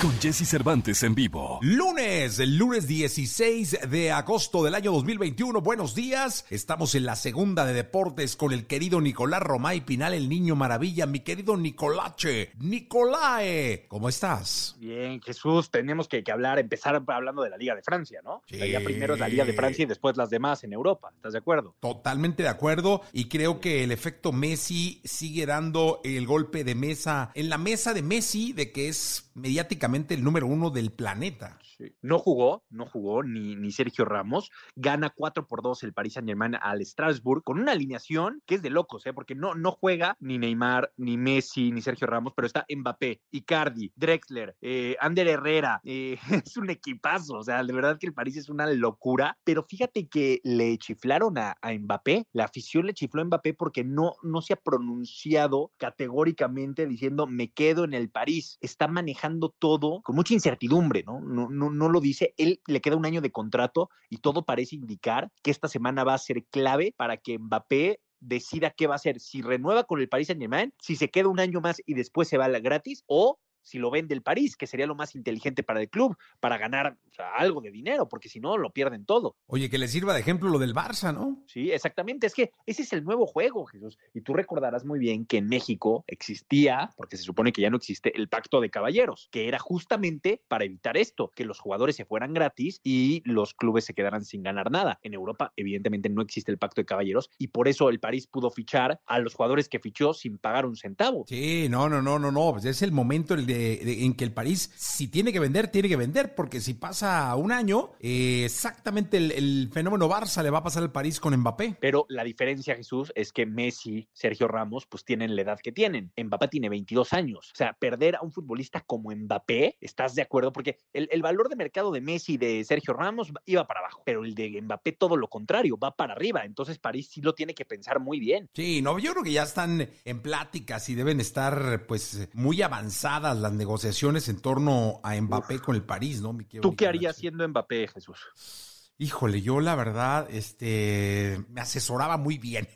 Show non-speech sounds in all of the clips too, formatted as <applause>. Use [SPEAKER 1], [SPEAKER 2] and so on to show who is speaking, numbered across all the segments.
[SPEAKER 1] Con Jesse Cervantes en vivo.
[SPEAKER 2] Lunes, el lunes 16 de agosto del año 2021. Buenos días. Estamos en la segunda de deportes con el querido Nicolás Romay Pinal, el niño maravilla. Mi querido Nicolache. Nicolae, ¿cómo estás?
[SPEAKER 3] Bien, Jesús, tenemos que, que hablar, empezar hablando de la Liga de Francia, ¿no?
[SPEAKER 2] Sí.
[SPEAKER 3] Sea, ya primero es la Liga de Francia y después las demás en Europa. ¿Estás de acuerdo?
[SPEAKER 2] Totalmente de acuerdo y creo que el efecto Messi sigue dando el golpe de mesa en la mesa de Messi de que es mediáticamente el número uno del planeta.
[SPEAKER 3] No jugó, no jugó ni, ni Sergio Ramos. Gana 4 por 2 el Paris Saint-Germain al Strasbourg con una alineación que es de locos, ¿eh? porque no, no juega ni Neymar, ni Messi, ni Sergio Ramos, pero está Mbappé, Icardi, Drexler, eh, Ander Herrera. eh, <laughs> es un equipazo, o sea, de verdad que el París es una locura. Pero fíjate que le chiflaron a, a Mbappé, la afición le chifló a Mbappé porque no, no se ha pronunciado categóricamente diciendo me quedo en el París. Está manejando todo con mucha incertidumbre, ¿no? No, no, no lo dice. Él le queda un año de contrato y todo parece indicar que esta semana va a ser clave para que Mbappé decida qué va a hacer, si renueva con el Paris Saint Germain, si se queda un año más y después se va gratis, o si lo vende el París, que sería lo más inteligente para el club, para ganar o sea, algo de dinero, porque si no, lo pierden todo.
[SPEAKER 2] Oye, que le sirva de ejemplo lo del Barça, ¿no?
[SPEAKER 3] Sí, exactamente. Es que ese es el nuevo juego, Jesús. Y tú recordarás muy bien que en México existía, porque se supone que ya no existe, el pacto de caballeros, que era justamente para evitar esto, que los jugadores se fueran gratis y los clubes se quedaran sin ganar nada. En Europa, evidentemente, no existe el pacto de caballeros y por eso el París pudo fichar a los jugadores que fichó sin pagar un centavo.
[SPEAKER 2] Sí, no, no, no, no, no. Pues es el momento de- en que el París, si tiene que vender, tiene que vender, porque si pasa un año, eh, exactamente el, el fenómeno Barça le va a pasar al París con Mbappé.
[SPEAKER 3] Pero la diferencia, Jesús, es que Messi, Sergio Ramos, pues tienen la edad que tienen. Mbappé tiene 22 años. O sea, perder a un futbolista como Mbappé, ¿estás de acuerdo? Porque el, el valor de mercado de Messi y de Sergio Ramos iba para abajo, pero el de Mbappé todo lo contrario, va para arriba. Entonces París sí lo tiene que pensar muy bien.
[SPEAKER 2] Sí, no, yo creo que ya están en pláticas y deben estar, pues, muy avanzadas las negociaciones en torno a Mbappé con el París, ¿no? mi
[SPEAKER 3] ¿Tú qué Harías siendo Mbappé, Jesús?
[SPEAKER 2] Híjole, yo la verdad, este, me asesoraba muy bien.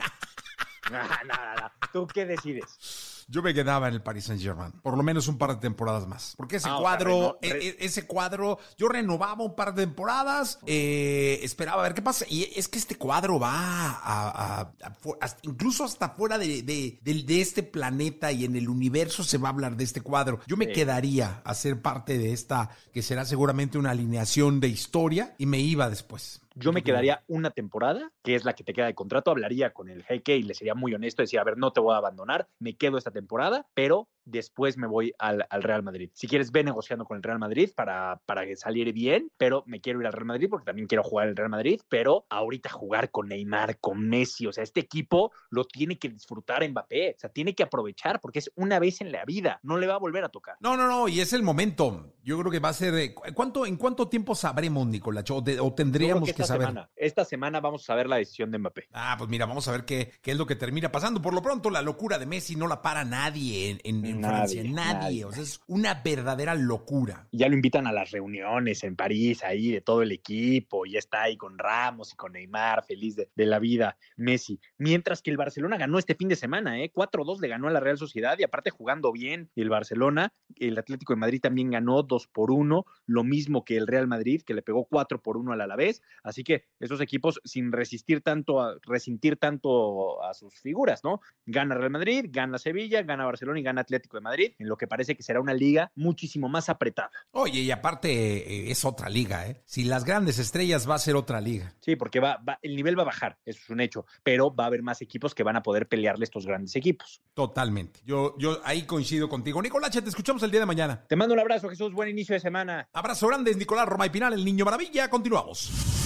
[SPEAKER 3] Nada, nada, nada. ¿Tú qué decides?
[SPEAKER 2] Yo me quedaba en el Paris Saint Germain, por lo menos un par de temporadas más. Porque ese
[SPEAKER 3] Ah, o sea,
[SPEAKER 2] cuadro,
[SPEAKER 3] re-
[SPEAKER 2] e- e- ese cuadro, yo renovaba un par de temporadas, eh, esperaba a ver qué pasa. Y es que este cuadro va a, a- incluso hasta fuera de, de- este planeta y en el universo se va a hablar de este cuadro. Yo me
[SPEAKER 3] Sí.
[SPEAKER 2] quedaría a ser parte de esta, que será seguramente una alineación de historia, y me iba después.
[SPEAKER 3] Yo me quedaría una temporada, que es la que te queda de contrato, hablaría con el jeque y le sería muy honesto, decía, a ver, no te voy a abandonar, me quedo esta temporada, pero después me voy al, al Real Madrid. Si quieres, ve negociando con el Real Madrid para, para que salir bien, pero me quiero ir al Real Madrid porque también quiero jugar el Real Madrid, pero ahorita jugar con Neymar, con Messi, o sea, este equipo lo tiene que disfrutar Mbappé, o sea, tiene que aprovechar porque es una vez en la vida, no le va a volver a tocar.
[SPEAKER 2] No, no, no, y es el momento. Yo creo que va a ser. eh, ¿cu- ¿Cuánto, ¿En cuánto tiempo sabremos, Nicolás? O, de- o tendríamos
[SPEAKER 3] que
[SPEAKER 2] que,
[SPEAKER 3] esta
[SPEAKER 2] saber.
[SPEAKER 3] semana, esta semana vamos a saber la decisión de Mbappé.
[SPEAKER 2] Ah, pues mira, vamos a ver qué, qué es lo que termina pasando. Por lo pronto, la locura de Messi no la para nadie en, en- en
[SPEAKER 3] Nadie,
[SPEAKER 2] Francia. Nadie.
[SPEAKER 3] nadie.
[SPEAKER 2] O sea, es una verdadera locura.
[SPEAKER 3] ya lo invitan a las reuniones en París, ahí de todo el equipo, y ya está ahí con Ramos y con Neymar, feliz de, de la vida, Messi. Mientras que el Barcelona ganó este fin de semana, ¿eh? 4-2 le ganó a la Real Sociedad y aparte jugando bien. El Barcelona, el Atlético de Madrid también ganó 2 por 1, lo mismo que el Real Madrid, que le pegó 4 por 1 al Alavés. Así que esos equipos, sin resistir tanto, a, resentir tanto a sus figuras, ¿no? Gana Real Madrid, gana Sevilla, gana Barcelona y gana Atlético de Madrid, en lo que parece que será una liga muchísimo más apretada.
[SPEAKER 2] Oye, y aparte eh, es otra liga, ¿eh? Si las grandes estrellas va a ser otra liga.
[SPEAKER 3] Sí, porque va, va- el nivel va a bajar, eso es un hecho, pero va a haber más equipos que van a poder pelearle estos grandes equipos.
[SPEAKER 2] Totalmente. Yo, yo ahí coincido contigo. Nicolás, te escuchamos el día de mañana.
[SPEAKER 3] Te mando un abrazo, Jesús, buen inicio de semana.
[SPEAKER 2] Abrazo grande, Nicolás Roma y Pinal, el niño maravilla. Continuamos.